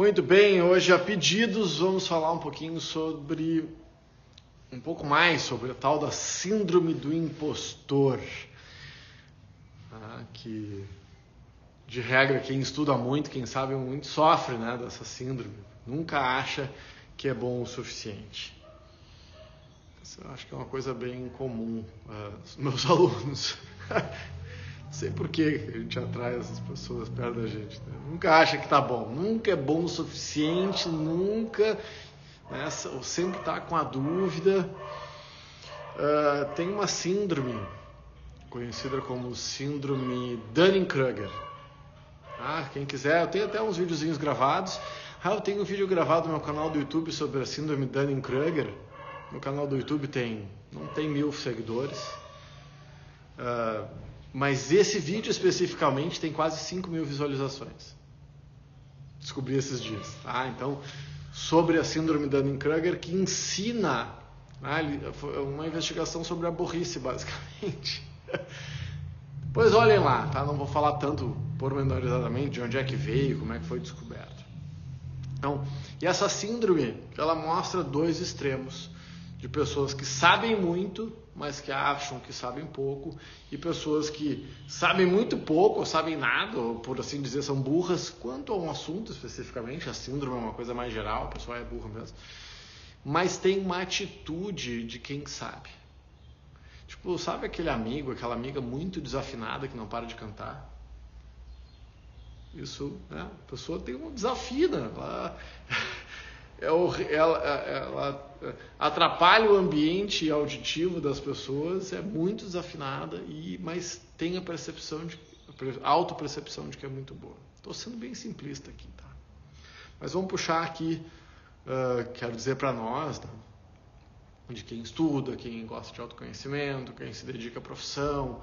Muito bem, hoje a pedidos vamos falar um pouquinho sobre um pouco mais sobre a tal da síndrome do impostor, ah, que de regra quem estuda muito, quem sabe muito sofre, né, dessa síndrome. Nunca acha que é bom o suficiente. Isso eu acho que é uma coisa bem comum uh, meus alunos. Sei por que a gente atrai essas pessoas perto da gente. Né? Nunca acha que tá bom, nunca é bom o suficiente, nunca, né? ou sempre está com a dúvida. Uh, tem uma síndrome conhecida como síndrome Dunning-Kruger. Ah, quem quiser, eu tenho até uns videozinhos gravados. Ah, eu tenho um vídeo gravado no meu canal do YouTube sobre a síndrome Dunning-Kruger. No canal do YouTube tem, não tem mil seguidores. Uh, mas esse vídeo especificamente tem quase 5 mil visualizações. Descobri esses dias. Tá? Então, sobre a síndrome Dunning-Kruger, que ensina né, uma investigação sobre a burrice, basicamente. Pois olhem lá, tá? Não vou falar tanto pormenorizadamente de onde é que veio, como é que foi descoberto. Então, e essa síndrome, ela mostra dois extremos de pessoas que sabem muito mas que acham que sabem pouco, e pessoas que sabem muito pouco, ou sabem nada, ou por assim dizer, são burras quanto a um assunto especificamente, a síndrome é uma coisa mais geral, a pessoa é burra mesmo, mas tem uma atitude de quem sabe. Tipo, sabe aquele amigo, aquela amiga muito desafinada que não para de cantar? Isso, né? A pessoa tem um desafio, né? ela ela, ela atrapalha o ambiente auditivo das pessoas, é muito desafinada, e, mas tem a percepção de autopercepção de que é muito boa. Estou sendo bem simplista aqui, tá? Mas vamos puxar aqui, uh, quero dizer para nós, tá? de quem estuda, quem gosta de autoconhecimento, quem se dedica à profissão,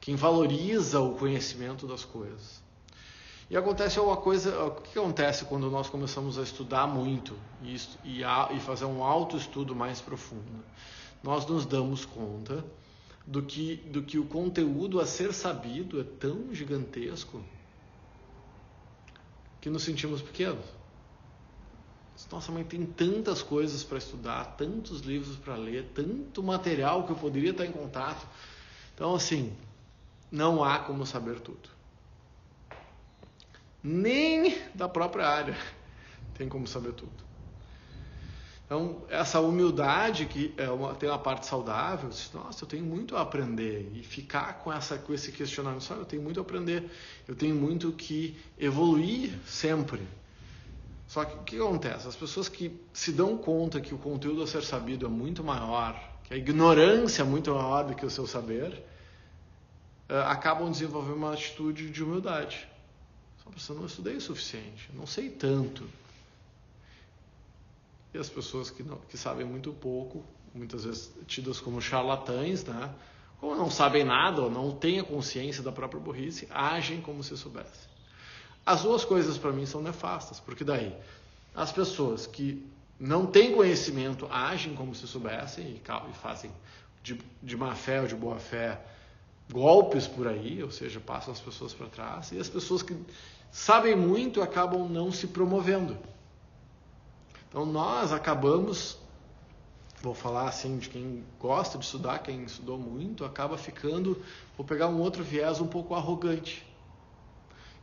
quem valoriza o conhecimento das coisas. E acontece uma coisa, o que acontece quando nós começamos a estudar muito e, e, a, e fazer um autoestudo mais profundo? Nós nos damos conta do que, do que o conteúdo a ser sabido é tão gigantesco que nos sentimos pequenos. Nossa, mãe tem tantas coisas para estudar, tantos livros para ler, tanto material que eu poderia estar em contato. Então, assim, não há como saber tudo nem da própria área tem como saber tudo. Então, essa humildade que é uma, tem uma parte saudável, nossa, eu tenho muito a aprender e ficar com essa com esse questionamento, só eu tenho muito a aprender, eu tenho muito que evoluir sempre. Só que o que acontece? As pessoas que se dão conta que o conteúdo a ser sabido é muito maior, que a ignorância é muito maior do que o seu saber, eh, acabam desenvolvendo uma atitude de humildade. Só eu não estudei o suficiente, não sei tanto. E as pessoas que, não, que sabem muito pouco, muitas vezes tidas como charlatães, né? como não sabem nada ou não têm a consciência da própria burrice, agem como se soubessem. As duas coisas para mim são nefastas, porque daí as pessoas que não têm conhecimento agem como se soubessem e, e fazem de, de má fé ou de boa fé golpes por aí, ou seja, passam as pessoas para trás, e as pessoas que sabem muito acabam não se promovendo. Então nós acabamos, vou falar assim de quem gosta de estudar, quem estudou muito, acaba ficando, vou pegar um outro viés um pouco arrogante,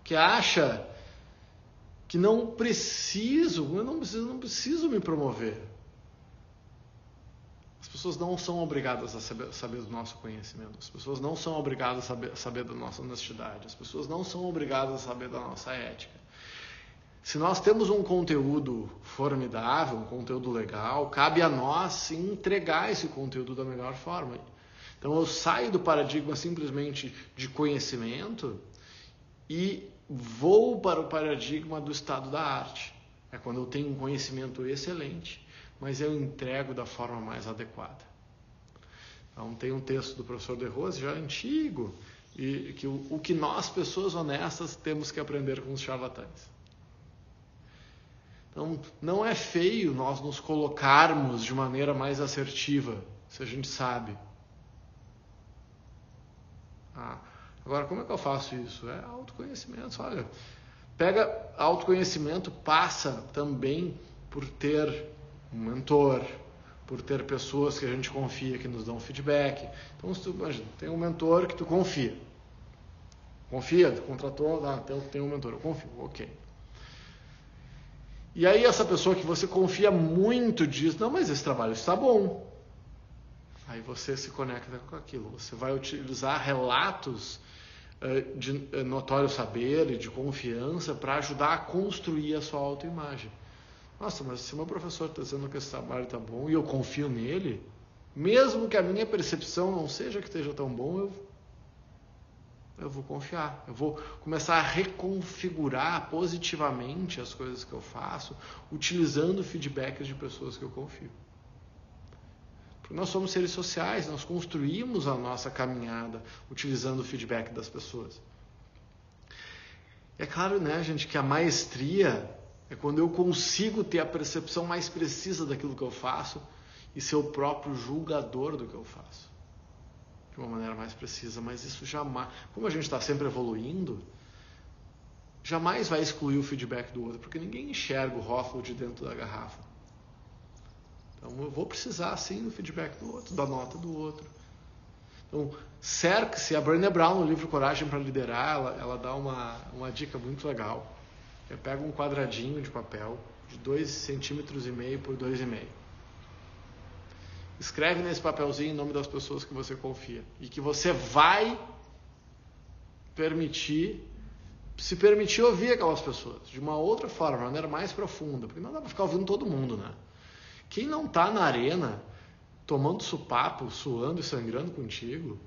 que acha que não preciso, eu não preciso, não preciso me promover. As pessoas não são obrigadas a saber, saber, do nosso conhecimento. As pessoas não são obrigadas a saber, saber da nossa honestidade. As pessoas não são obrigadas a saber da nossa ética. Se nós temos um conteúdo formidável, um conteúdo legal, cabe a nós entregar esse conteúdo da melhor forma. Então eu saio do paradigma simplesmente de conhecimento e vou para o paradigma do estado da arte. É quando eu tenho um conhecimento excelente mas eu entrego da forma mais adequada. Então, tem um texto do professor De Rose, já antigo, e que o, o que nós, pessoas honestas, temos que aprender com os charlatães. Então, não é feio nós nos colocarmos de maneira mais assertiva, se a gente sabe. Ah, agora, como é que eu faço isso? É autoconhecimento. Olha, Pega autoconhecimento, passa também por ter um mentor, por ter pessoas que a gente confia que nos dão feedback. Então, se tu imagina, tem um mentor que tu confia. Confia, tu contratou, ah, tem, tem um mentor, eu confio, ok. E aí essa pessoa que você confia muito diz, não, mas esse trabalho está bom. Aí você se conecta com aquilo. Você vai utilizar relatos eh, de eh, notório saber e de confiança para ajudar a construir a sua autoimagem. Nossa, mas se meu professor está dizendo que esse trabalho está bom e eu confio nele, mesmo que a minha percepção não seja que esteja tão bom, eu, eu vou confiar. Eu vou começar a reconfigurar positivamente as coisas que eu faço, utilizando feedbacks de pessoas que eu confio. Porque nós somos seres sociais, nós construímos a nossa caminhada utilizando o feedback das pessoas. É claro, né, gente, que a maestria é quando eu consigo ter a percepção mais precisa daquilo que eu faço e ser o próprio julgador do que eu faço. De uma maneira mais precisa. Mas isso jamais. Como a gente está sempre evoluindo, jamais vai excluir o feedback do outro, porque ninguém enxerga o rótulo de dentro da garrafa. Então eu vou precisar sim do feedback do outro, da nota do outro. Então, cerque-se. A Brené Brown, no livro Coragem para Liderar, ela, ela dá uma, uma dica muito legal eu pego um quadradinho de papel de 2 centímetros e meio por 2,5. Escreve nesse papelzinho em nome das pessoas que você confia e que você vai permitir se permitir ouvir aquelas pessoas de uma outra forma, de maneira mais profunda, porque não dá para ficar ouvindo todo mundo, né? Quem não está na arena tomando supapo, suando e sangrando contigo,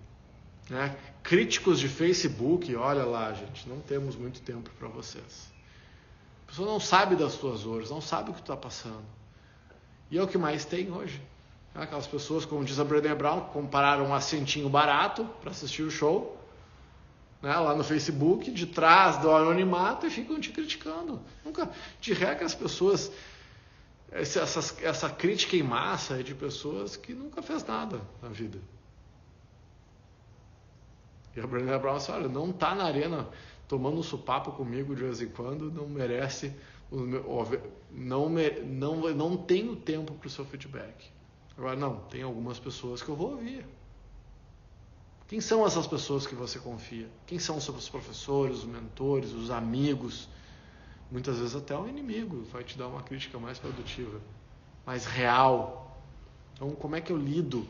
né? Críticos de Facebook, olha lá, gente, não temos muito tempo para vocês. Pessoa não sabe das tuas dores, não sabe o que tu está passando. E é o que mais tem hoje. Aquelas pessoas, como diz a Brené Brown, compraram um assentinho barato para assistir o show, né, lá no Facebook, de trás do anonimato e ficam te criticando. Nunca, de regra, as pessoas, essa, essa crítica em massa é de pessoas que nunca fez nada na vida. E a Brené Brown disse, olha, não está na arena tomando um supapo comigo de vez em quando, não merece, não, não, não tenho tempo para o seu feedback. Agora, não, tem algumas pessoas que eu vou ouvir. Quem são essas pessoas que você confia? Quem são os seus professores, os mentores, os amigos? Muitas vezes até o inimigo vai te dar uma crítica mais produtiva, mais real. Então, como é que eu lido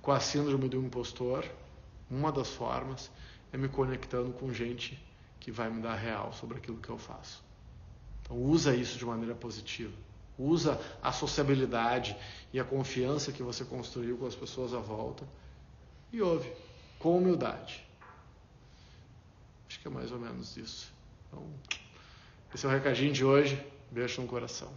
com a síndrome do impostor? Uma das formas é me conectando com gente que vai me dar real sobre aquilo que eu faço. Então usa isso de maneira positiva. Usa a sociabilidade e a confiança que você construiu com as pessoas à volta e ouve com humildade. Acho que é mais ou menos isso. Então, esse é o recadinho de hoje. Beijo no coração.